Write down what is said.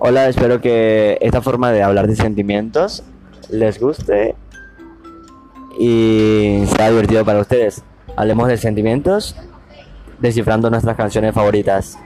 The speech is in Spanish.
Hola, espero que esta forma de hablar de sentimientos les guste y sea divertido para ustedes. Hablemos de sentimientos descifrando nuestras canciones favoritas.